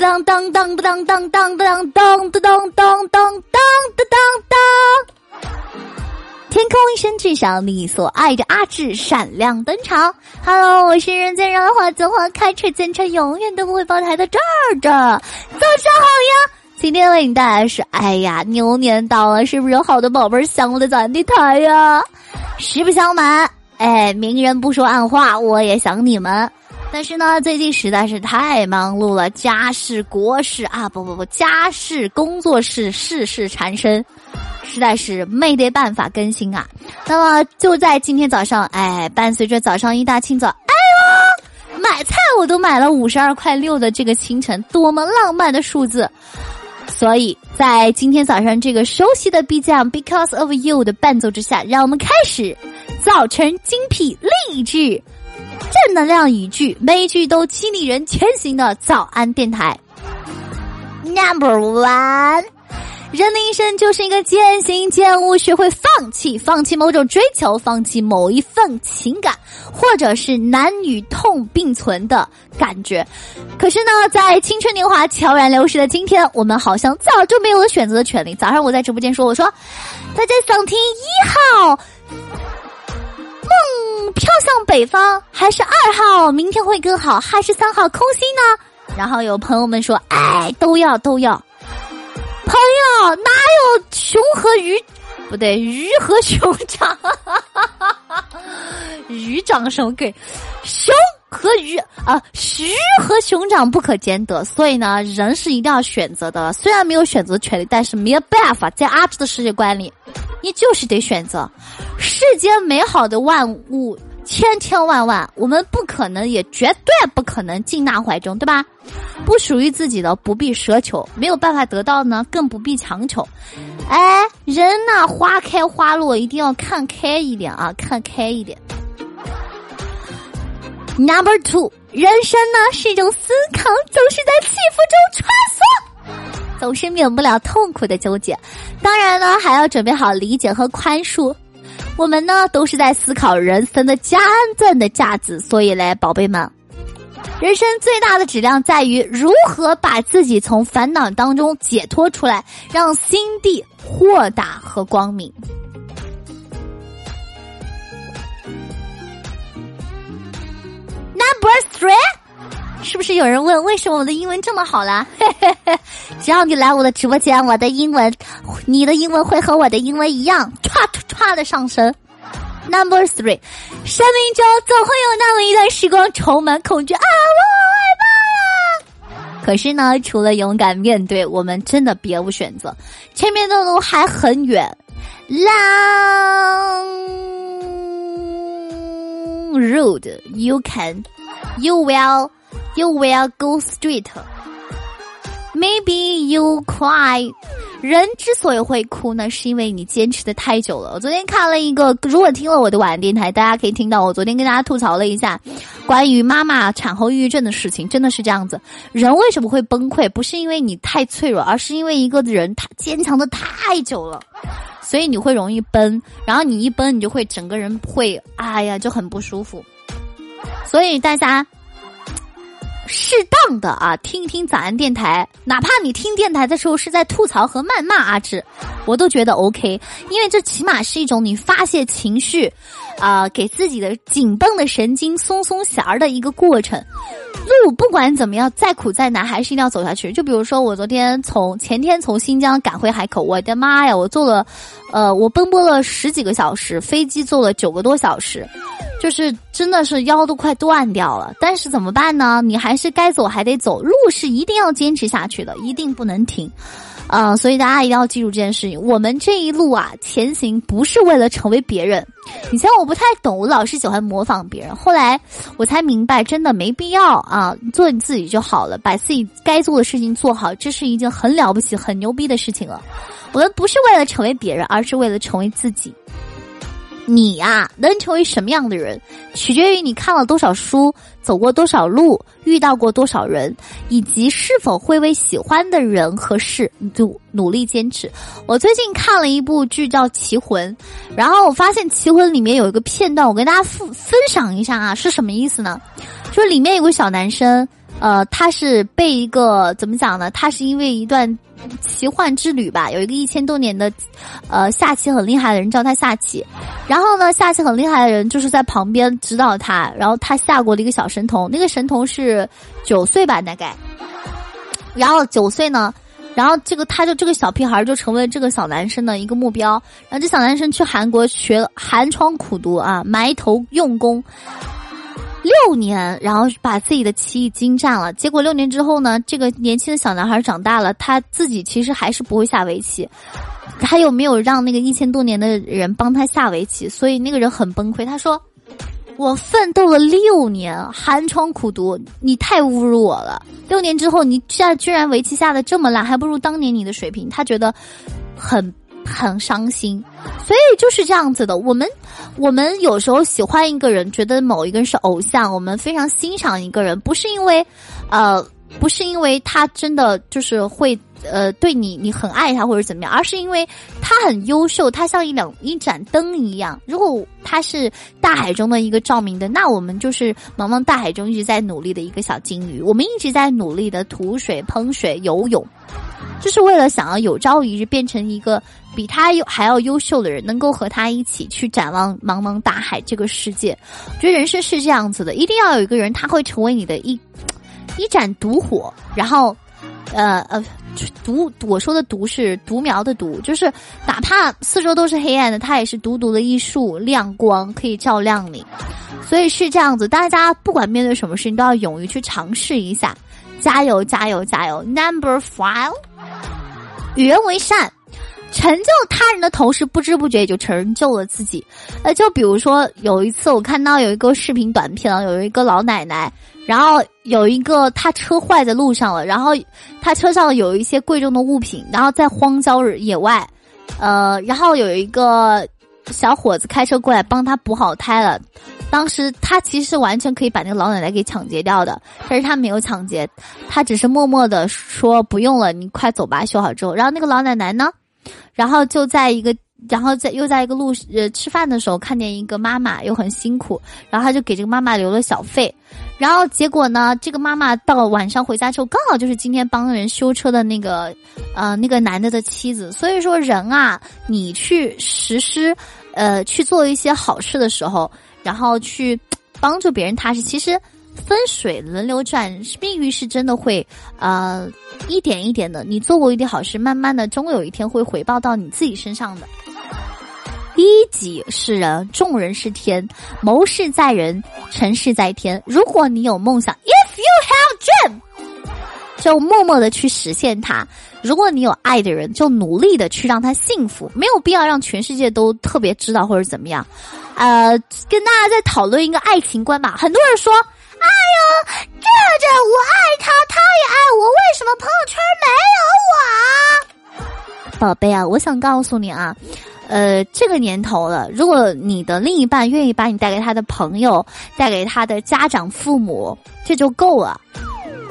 当当当当当当当当当当当当当当当。天空一声巨响，你所爱的阿志闪亮登场。Hello，我是人间人花则花开，车见车永远都不会爆胎的这儿的。早上好呀！今天为你带来是，哎呀，牛年到了，是不是有好多宝贝儿想我的咱的台呀？实不相瞒，哎，明人不说暗话，我也想你们。但是呢，最近实在是太忙碌了，家事国事啊，不不不，家事工作室事事缠身，实在是没得办法更新啊。那么就在今天早上，哎，伴随着早上一大清早，哎呦，买菜我都买了五十二块六的这个清晨，多么浪漫的数字！所以在今天早上这个熟悉的 BGM Because of You 的伴奏之下，让我们开始早晨精辟励志。正能量语句，每一句都激励人前行的早安电台。Number one，人的一生就是一个渐行渐悟，学会放弃，放弃某种追求，放弃某一份情感，或者是男女痛并存的感觉。可是呢，在青春年华悄然流逝的今天，我们好像早就没有了选择的权利。早上我在直播间说：“我说，大家想听一号。”梦飘向北方，还是二号明天会更好，还是三号空心呢？然后有朋友们说：“哎，都要都要。”朋友，哪有熊和鱼？不对，鱼和熊掌，鱼掌什么鬼？熊和鱼啊，鱼和熊掌不可兼得，所以呢，人是一定要选择的。虽然没有选择权利，但是没有办法，在阿志的世界观里。你就是得选择，世间美好的万物千千万万，我们不可能也绝对不可能尽纳怀中，对吧？不属于自己的不必奢求，没有办法得到呢，更不必强求。哎，人呐，花开花落，一定要看开一点啊，看开一点。Number two，人生呢是一种思考，总是在起伏中穿梭。总是免不了痛苦的纠结，当然呢，还要准备好理解和宽恕。我们呢，都是在思考人生的真正的价值。所以嘞，宝贝们，人生最大的质量在于如何把自己从烦恼当中解脱出来，让心地豁达和光明。Number three。是不是有人问为什么我的英文这么好啦？嘿嘿嘿只要你来我的直播间，我的英文，你的英文会和我的英文一样，唰唰的上升。Number three，生命中总会有那么一段时光充满恐惧啊，我害怕呀！可是呢，除了勇敢面对，我们真的别无选择。前面的路还很远，Long road，you can You will。You will go straight. Maybe you cry. 人之所以会哭呢，是因为你坚持的太久了。我昨天看了一个，如果听了我的晚安电台，大家可以听到我昨天跟大家吐槽了一下关于妈妈产后抑郁症的事情，真的是这样子。人为什么会崩溃？不是因为你太脆弱，而是因为一个人他坚强的太久了，所以你会容易崩。然后你一崩，你就会整个人会，哎呀，就很不舒服。所以大家。适当的啊，听一听早安电台，哪怕你听电台的时候是在吐槽和谩骂阿志，我都觉得 OK，因为这起码是一种你发泄情绪，啊，给自己的紧绷的神经松松弦儿的一个过程。路不管怎么样，再苦再难，还是一定要走下去。就比如说我昨天从前天从新疆赶回海口，我的妈呀，我坐了，呃，我奔波了十几个小时，飞机坐了九个多小时。就是真的是腰都快断掉了，但是怎么办呢？你还是该走还得走，路是一定要坚持下去的，一定不能停，啊！所以大家一定要记住这件事情。我们这一路啊，前行不是为了成为别人。以前我不太懂，我老是喜欢模仿别人，后来我才明白，真的没必要啊，做你自己就好了，把自己该做的事情做好，这是一件很了不起、很牛逼的事情了。我们不是为了成为别人，而是为了成为自己。你呀，能成为什么样的人，取决于你看了多少书，走过多少路，遇到过多少人，以及是否会为喜欢的人和事就努力坚持。我最近看了一部剧叫《棋魂》，然后我发现《棋魂》里面有一个片段，我跟大家分分享一下啊，是什么意思呢？就是里面有个小男生，呃，他是被一个怎么讲呢？他是因为一段奇幻之旅吧，有一个一千多年的，呃，下棋很厉害的人叫他下棋，然后呢，下棋很厉害的人就是在旁边指导他，然后他下过了一个小神童，那个神童是九岁吧，大概，然后九岁呢。然后这个他就这个小屁孩就成为这个小男生的一个目标。然后这小男生去韩国学寒窗苦读啊，埋头用功六年，然后把自己的棋艺精湛了。结果六年之后呢，这个年轻的小男孩长大了，他自己其实还是不会下围棋。他又没有让那个一千多年的人帮他下围棋，所以那个人很崩溃。他说。我奋斗了六年，寒窗苦读，你太侮辱我了。六年之后，你现在居然围棋下的这么烂，还不如当年你的水平。他觉得很很伤心，所以就是这样子的。我们我们有时候喜欢一个人，觉得某一个人是偶像，我们非常欣赏一个人，不是因为呃，不是因为他真的就是会。呃，对你，你很爱他或者怎么样，而是因为他很优秀，他像一两一盏灯一样。如果他是大海中的一个照明灯，那我们就是茫茫大海中一直在努力的一个小金鱼。我们一直在努力的吐水、喷水、游泳，就是为了想要有朝一日变成一个比他优还要优秀的人，能够和他一起去展望茫茫大海这个世界。我觉得人生是这样子的，一定要有一个人，他会成为你的一 一盏独火，然后。呃呃，独我说的独是独苗的独，就是哪怕四周都是黑暗的，它也是独独的一束亮光，可以照亮你。所以是这样子，大家不管面对什么事情，都要勇于去尝试一下。加油加油加油！Number five，与人为善，成就他人的同时，不知不觉也就成就了自己。呃，就比如说有一次我看到有一个视频短片啊，有一个老奶奶。然后有一个她车坏在路上了，然后她车上有一些贵重的物品，然后在荒郊野外，呃，然后有一个小伙子开车过来帮她补好胎了。当时他其实完全可以把那个老奶奶给抢劫掉的，但是他没有抢劫，他只是默默的说不用了，你快走吧，修好之后。然后那个老奶奶呢，然后就在一个。然后在又在一个路呃吃饭的时候，看见一个妈妈又很辛苦，然后他就给这个妈妈留了小费，然后结果呢，这个妈妈到晚上回家之后，刚好就是今天帮人修车的那个呃那个男的的妻子。所以说人啊，你去实施呃去做一些好事的时候，然后去帮助别人踏实，其实分水轮流转，命运是真的会呃一点一点的，你做过一点好事，慢慢的终有一天会回报到你自己身上的。一己是人，众人是天，谋事在人，成事在天。如果你有梦想，If you have dream，就默默的去实现它。如果你有爱的人，就努力的去让他幸福。没有必要让全世界都特别知道或者怎么样。呃，跟大家再讨论一个爱情观吧。很多人说：“哎呀，这这我爱他，他也爱我，为什么朋友圈没有我？”宝贝啊，我想告诉你啊。呃，这个年头了，如果你的另一半愿意把你带给他的朋友，带给他的家长、父母，这就够了。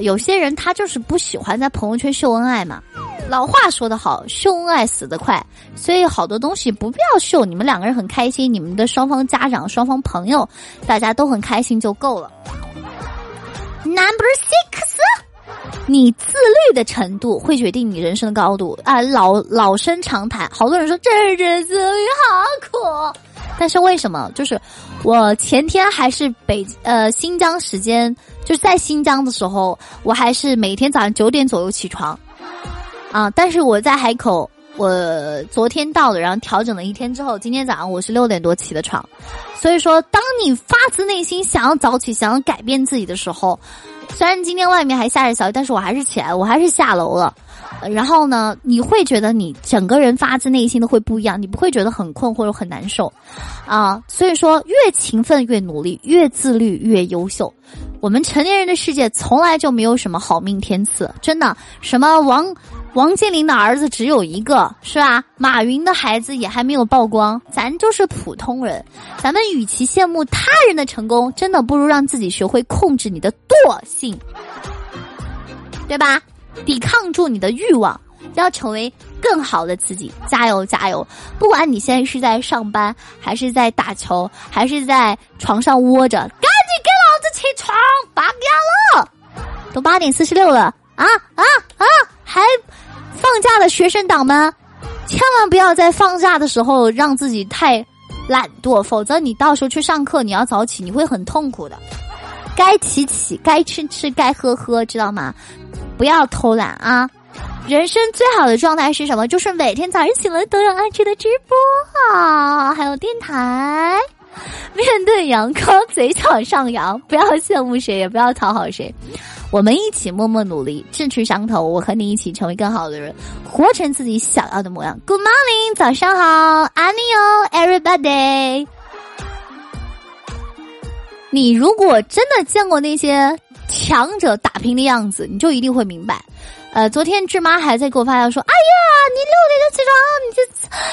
有些人他就是不喜欢在朋友圈秀恩爱嘛。老话说得好，秀恩爱死得快，所以好多东西不必要秀。你们两个人很开心，你们的双方家长、双方朋友，大家都很开心就够了。Number six。你自律的程度会决定你人生的高度啊！老老生常谈，好多人说这日自律好苦，但是为什么？就是我前天还是北呃新疆时间，就是在新疆的时候，我还是每天早上九点左右起床啊。但是我在海口，我昨天到的，然后调整了一天之后，今天早上我是六点多起的床。所以说，当你发自内心想要早起、想要改变自己的时候。虽然今天外面还下着小雨，但是我还是起来，我还是下楼了。然后呢，你会觉得你整个人发自内心的会不一样，你不会觉得很困或者很难受，啊。所以说，越勤奋越努力，越自律越优秀。我们成年人的世界从来就没有什么好命天赐，真的。什么王？王健林的儿子只有一个，是吧？马云的孩子也还没有曝光，咱就是普通人。咱们与其羡慕他人的成功，真的不如让自己学会控制你的惰性，对吧？抵抗住你的欲望，要成为更好的自己。加油，加油！不管你现在是在上班，还是在打球，还是在床上窝着，赶紧给老子起床，八点了。都八点四十六了啊啊啊！还放假的学生党们，千万不要在放假的时候让自己太懒惰，否则你到时候去上课你要早起，你会很痛苦的。该起起，该吃吃，该喝喝，知道吗？不要偷懒啊！人生最好的状态是什么？就是每天早上醒来都有安志的直播啊，还有电台。面对阳光，嘴角上扬，不要羡慕谁，也不要讨好谁。我们一起默默努力，志趣相投。我和你一起成为更好的人，活成自己想要的模样。Good morning，早上好，Annie，everybody。你如果真的见过那些强者打拼的样子，你就一定会明白。呃，昨天志妈还在给我发消息说：“哎呀，你六点就起床，你这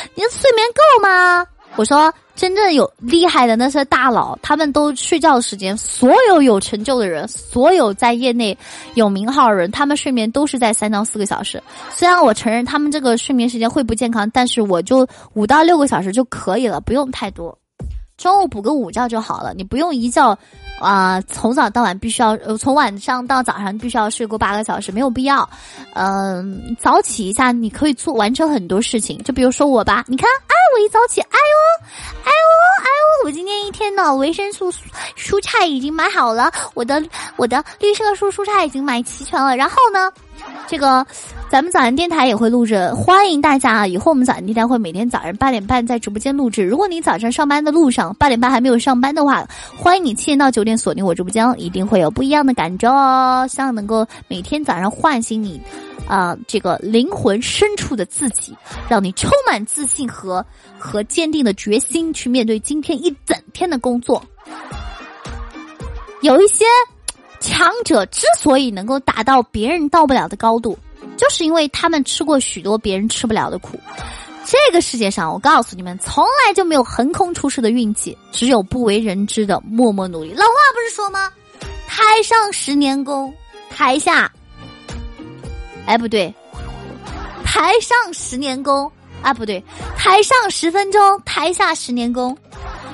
你的睡眠够吗？”我说。真正有厉害的那些大佬，他们都睡觉时间。所有有成就的人，所有在业内有名号的人，他们睡眠都是在三到四个小时。虽然我承认他们这个睡眠时间会不健康，但是我就五到六个小时就可以了，不用太多。中午补个午觉就好了，你不用一觉。啊，从早到晚必须要，呃，从晚上到早上必须要睡过八个小时，没有必要。嗯，早起一下，你可以做完成很多事情。就比如说我吧，你看，哎，我一早起，哎呦，哎呦，哎呦，我今天一天的维生素蔬菜已经买好了，我的我的绿色蔬蔬菜已经买齐全了。然后呢？这个，咱们早安电台也会录制，欢迎大家啊！以后我们早安电台会每天早上八点半在直播间录制。如果你早上上班的路上八点半还没有上班的话，欢迎你七点到九点锁定我直播间，一定会有不一样的感受哦！希望能够每天早上唤醒你，啊，这个灵魂深处的自己，让你充满自信和和坚定的决心去面对今天一整天的工作。有一些。强者之所以能够达到别人到不了的高度，就是因为他们吃过许多别人吃不了的苦。这个世界上，我告诉你们，从来就没有横空出世的运气，只有不为人知的默默努力。老话不是说吗？台上十年功，台下……哎，不对，台上十年功啊，不对，台上十分钟，台下十年功。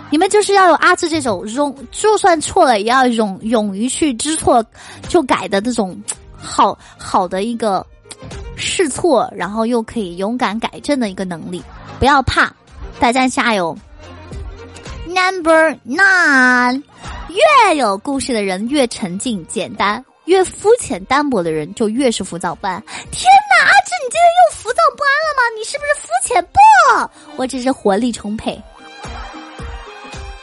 你们就是要有阿志这种勇，就算错了也要勇勇于去知错就改的这种好好的一个试错，然后又可以勇敢改正的一个能力。不要怕，大家加油。Number nine，越有故事的人越沉静简单，越肤浅单薄的人就越是浮躁不安。天哪，阿志，你今天又浮躁不安了吗？你是不是肤浅？不，我只是活力充沛。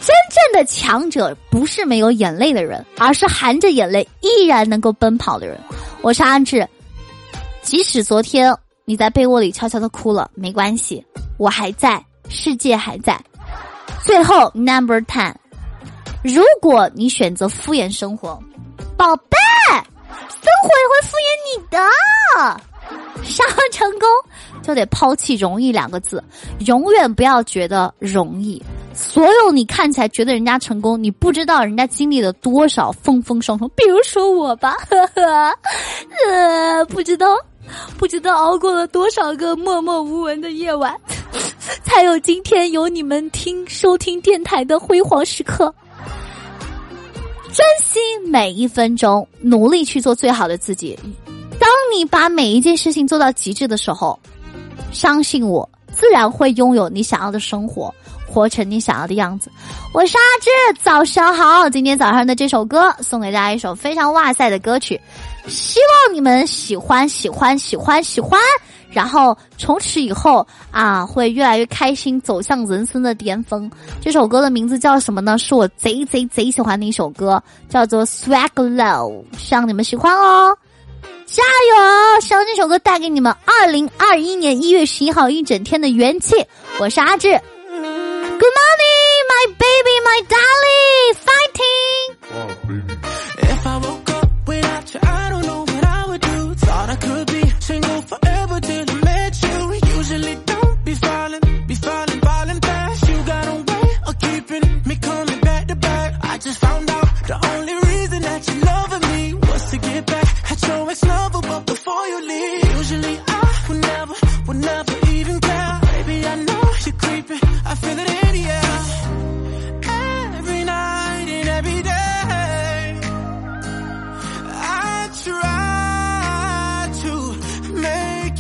真正的强者不是没有眼泪的人，而是含着眼泪依然能够奔跑的人。我是安志，即使昨天你在被窝里悄悄的哭了，没关系，我还在，世界还在。最后，Number Ten，如果你选择敷衍生活，宝贝，生活会敷衍你的。想要成功，就得抛弃“容易”两个字，永远不要觉得容易。所有你看起来觉得人家成功，你不知道人家经历了多少风风霜霜。比如说我吧，呵呵，呃，不知道，不知道熬过了多少个默默无闻的夜晚，才有今天有你们听收听电台的辉煌时刻。珍惜每一分钟，努力去做最好的自己。当你把每一件事情做到极致的时候，相信我，自然会拥有你想要的生活。活成你想要的样子，我是阿志，早上好。今天早上的这首歌送给大家一首非常哇塞的歌曲，希望你们喜欢喜欢喜欢喜欢，然后从此以后啊会越来越开心，走向人生的巅峰。这首歌的名字叫什么呢？是我贼贼贼喜欢的一首歌，叫做 Swag Low，希望你们喜欢哦，加油！希望这首歌带给你们二零二一年一月十一号一整天的元气。我是阿志。Good morning, my baby, my dog.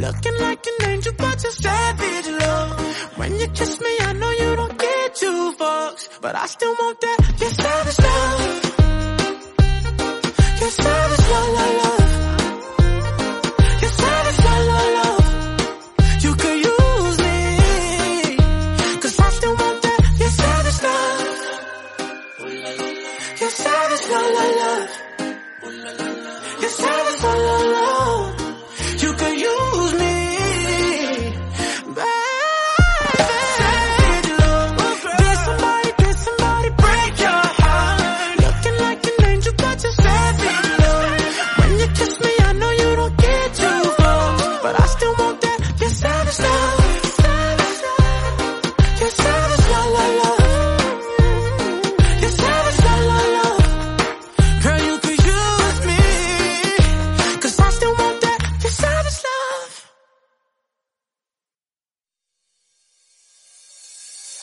Looking like an angel, but a savage love. When you kiss me, I know you don't get two fucks, but I still want that. Your savage love. Your savage